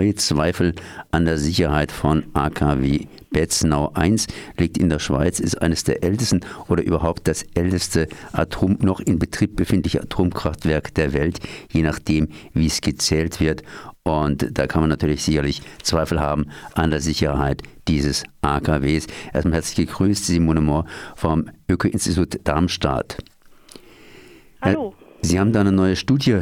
neue Zweifel an der Sicherheit von AKW Betznau 1 liegt in der Schweiz, ist eines der ältesten oder überhaupt das älteste Atom noch in Betrieb befindliche Atomkraftwerk der Welt, je nachdem, wie es gezählt wird. Und da kann man natürlich sicherlich Zweifel haben an der Sicherheit dieses AKWs. Erstmal herzlich gegrüßt, Simone Mohr vom Öko-Institut Darmstadt. Hallo. Sie haben da eine neue Studie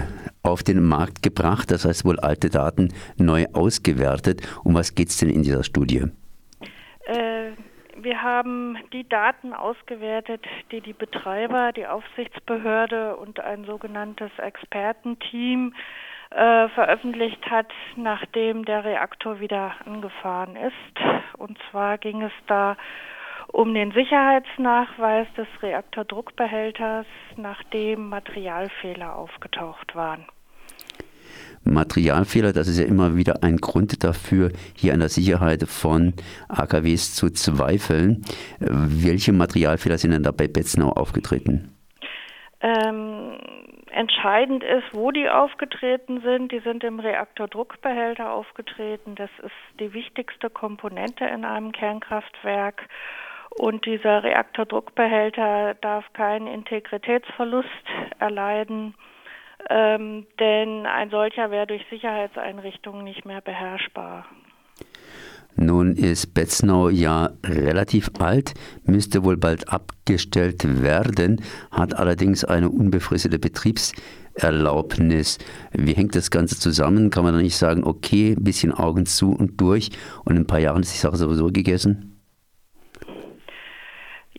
auf den Markt gebracht, das heißt wohl alte Daten neu ausgewertet. Um was geht es denn in dieser Studie? Äh, wir haben die Daten ausgewertet, die die Betreiber, die Aufsichtsbehörde und ein sogenanntes Expertenteam äh, veröffentlicht hat, nachdem der Reaktor wieder angefahren ist. Und zwar ging es da um den Sicherheitsnachweis des Reaktordruckbehälters, nachdem Materialfehler aufgetaucht waren. Materialfehler, das ist ja immer wieder ein Grund dafür, hier an der Sicherheit von AKWs zu zweifeln. Welche Materialfehler sind denn da bei Betznau aufgetreten? Ähm, entscheidend ist, wo die aufgetreten sind. Die sind im Reaktordruckbehälter aufgetreten. Das ist die wichtigste Komponente in einem Kernkraftwerk. Und dieser Reaktordruckbehälter darf keinen Integritätsverlust erleiden, ähm, denn ein solcher wäre durch Sicherheitseinrichtungen nicht mehr beherrschbar. Nun ist Betznau ja relativ alt, müsste wohl bald abgestellt werden, hat allerdings eine unbefristete Betriebserlaubnis. Wie hängt das Ganze zusammen? Kann man da nicht sagen, okay, ein bisschen Augen zu und durch und in ein paar Jahren ist die Sache sowieso gegessen?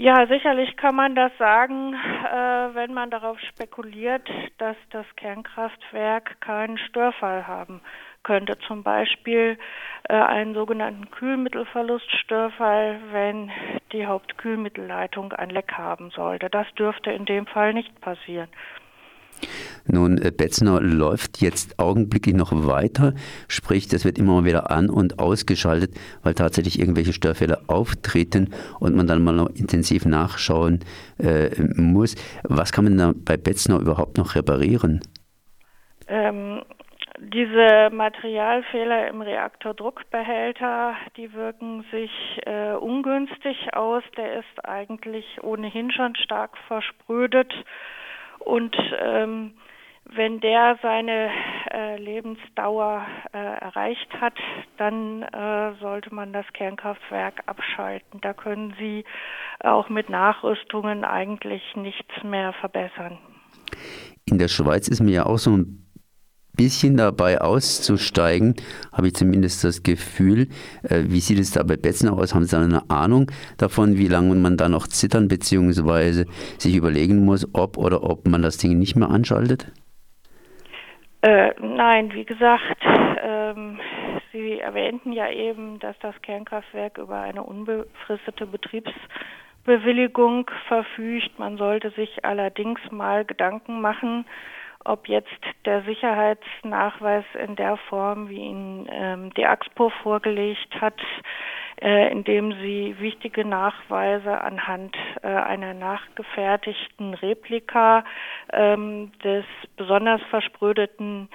Ja, sicherlich kann man das sagen, äh, wenn man darauf spekuliert, dass das Kernkraftwerk keinen Störfall haben könnte. Zum Beispiel äh, einen sogenannten Kühlmittelverluststörfall, wenn die Hauptkühlmittelleitung ein Leck haben sollte. Das dürfte in dem Fall nicht passieren. Nun, äh, Betzner läuft jetzt augenblicklich noch weiter, sprich, das wird immer wieder an- und ausgeschaltet, weil tatsächlich irgendwelche Störfälle auftreten und man dann mal noch intensiv nachschauen äh, muss. Was kann man da bei Betzner überhaupt noch reparieren? Ähm, diese Materialfehler im Reaktordruckbehälter, die wirken sich äh, ungünstig aus. Der ist eigentlich ohnehin schon stark versprödet und ähm, wenn der seine äh, Lebensdauer äh, erreicht hat, dann äh, sollte man das Kernkraftwerk abschalten. Da können Sie auch mit Nachrüstungen eigentlich nichts mehr verbessern. In der Schweiz ist mir ja auch so ein bisschen dabei auszusteigen, habe ich zumindest das Gefühl. Äh, wie sieht es da bei Betzner aus? Haben Sie da eine Ahnung davon, wie lange man da noch zittern bzw. sich überlegen muss, ob oder ob man das Ding nicht mehr anschaltet? Äh, nein, wie gesagt, ähm, Sie erwähnten ja eben, dass das Kernkraftwerk über eine unbefristete Betriebsbewilligung verfügt. Man sollte sich allerdings mal Gedanken machen, ob jetzt der Sicherheitsnachweis in der Form, wie ihn ähm, die AXPO vorgelegt hat, äh, indem sie wichtige Nachweise anhand äh, einer nachgefertigten Replika ähm, des besonders versprödeten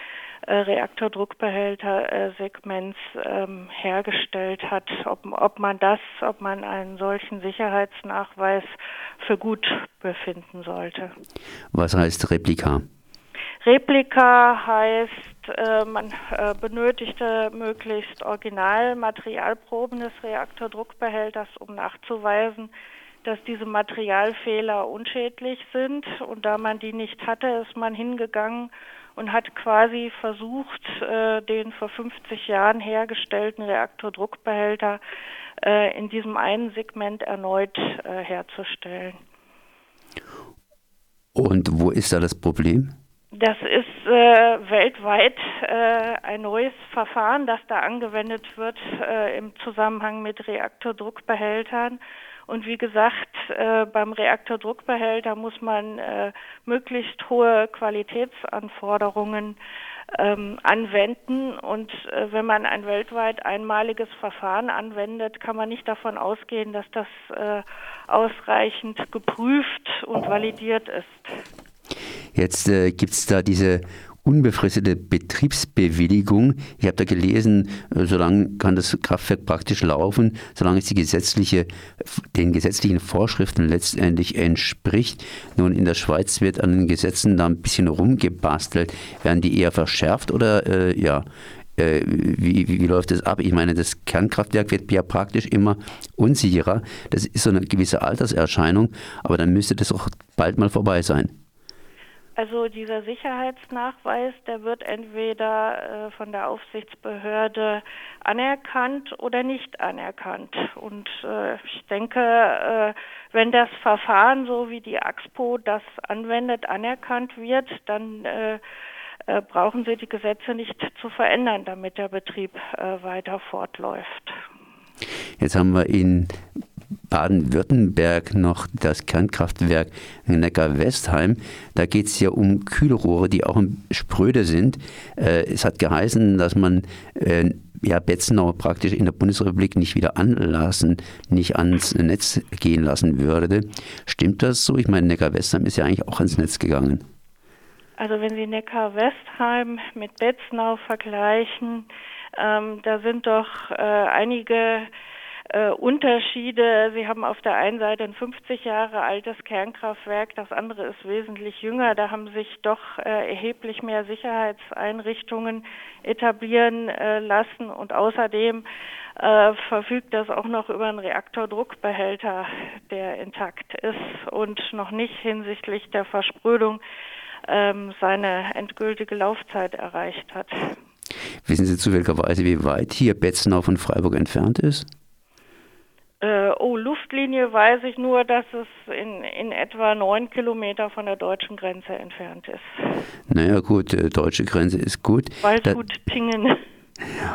äh, Reaktordruckbehälter-Segments ähm, hergestellt hat, ob, ob man das, ob man einen solchen Sicherheitsnachweis für gut befinden sollte. Was heißt Replika? Replika heißt, äh, man äh, benötigte möglichst Originalmaterialproben des Reaktordruckbehälters, um nachzuweisen, dass diese Materialfehler unschädlich sind. Und da man die nicht hatte, ist man hingegangen und hat quasi versucht, äh, den vor 50 Jahren hergestellten Reaktordruckbehälter äh, in diesem einen Segment erneut äh, herzustellen. Und wo ist da das Problem? Das ist weltweit äh, ein neues Verfahren, das da angewendet wird äh, im Zusammenhang mit Reaktordruckbehältern. Und wie gesagt, äh, beim Reaktordruckbehälter muss man äh, möglichst hohe Qualitätsanforderungen ähm, anwenden. Und äh, wenn man ein weltweit einmaliges Verfahren anwendet, kann man nicht davon ausgehen, dass das äh, ausreichend geprüft und validiert ist. Jetzt äh, gibt es da diese unbefristete Betriebsbewilligung. Ich habe da gelesen, äh, solange kann das Kraftwerk praktisch laufen, solange es die gesetzliche, den gesetzlichen Vorschriften letztendlich entspricht. Nun, in der Schweiz wird an den Gesetzen da ein bisschen rumgebastelt. Werden die eher verschärft oder äh, ja, äh, wie, wie, wie, läuft das ab? Ich meine, das Kernkraftwerk wird ja praktisch immer unsicherer. Das ist so eine gewisse Alterserscheinung, aber dann müsste das auch bald mal vorbei sein. Also dieser Sicherheitsnachweis, der wird entweder äh, von der Aufsichtsbehörde anerkannt oder nicht anerkannt. Und äh, ich denke, äh, wenn das Verfahren, so wie die AXPO das anwendet, anerkannt wird, dann äh, äh, brauchen Sie die Gesetze nicht zu verändern, damit der Betrieb äh, weiter fortläuft. Jetzt haben wir in Baden-Württemberg noch das Kernkraftwerk Neckar-Westheim. Da geht es ja um Kühlrohre, die auch spröde sind. Äh, es hat geheißen, dass man ja, Betzenau praktisch in der Bundesrepublik nicht wieder anlassen, nicht ans Netz gehen lassen würde. Stimmt das so? Ich meine, Neckar-Westheim ist ja eigentlich auch ans Netz gegangen. Also wenn Sie Neckar-Westheim mit Betznau vergleichen, ähm, da sind doch äh, einige äh, Unterschiede. Sie haben auf der einen Seite ein 50 Jahre altes Kernkraftwerk, das andere ist wesentlich jünger. Da haben sich doch äh, erheblich mehr Sicherheitseinrichtungen etablieren äh, lassen und außerdem äh, verfügt das auch noch über einen Reaktordruckbehälter, der intakt ist und noch nicht hinsichtlich der Versprödung ähm, seine endgültige Laufzeit erreicht hat. Wissen Sie zufälligerweise, wie weit hier Betzenau von Freiburg entfernt ist? Äh, oh, Luftlinie weiß ich nur, dass es in, in etwa neun Kilometer von der deutschen Grenze entfernt ist. Naja, gut, äh, deutsche Grenze ist gut. Waldgut-Pingen.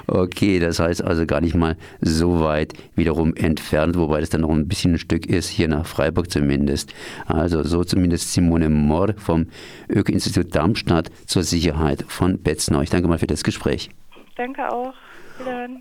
Okay, das heißt also gar nicht mal so weit wiederum entfernt, wobei das dann noch ein bisschen ein Stück ist, hier nach Freiburg zumindest. Also so zumindest Simone Mohr vom Öko-Institut Darmstadt zur Sicherheit von Betznau. Ich danke mal für das Gespräch. Danke auch. Wiederhören.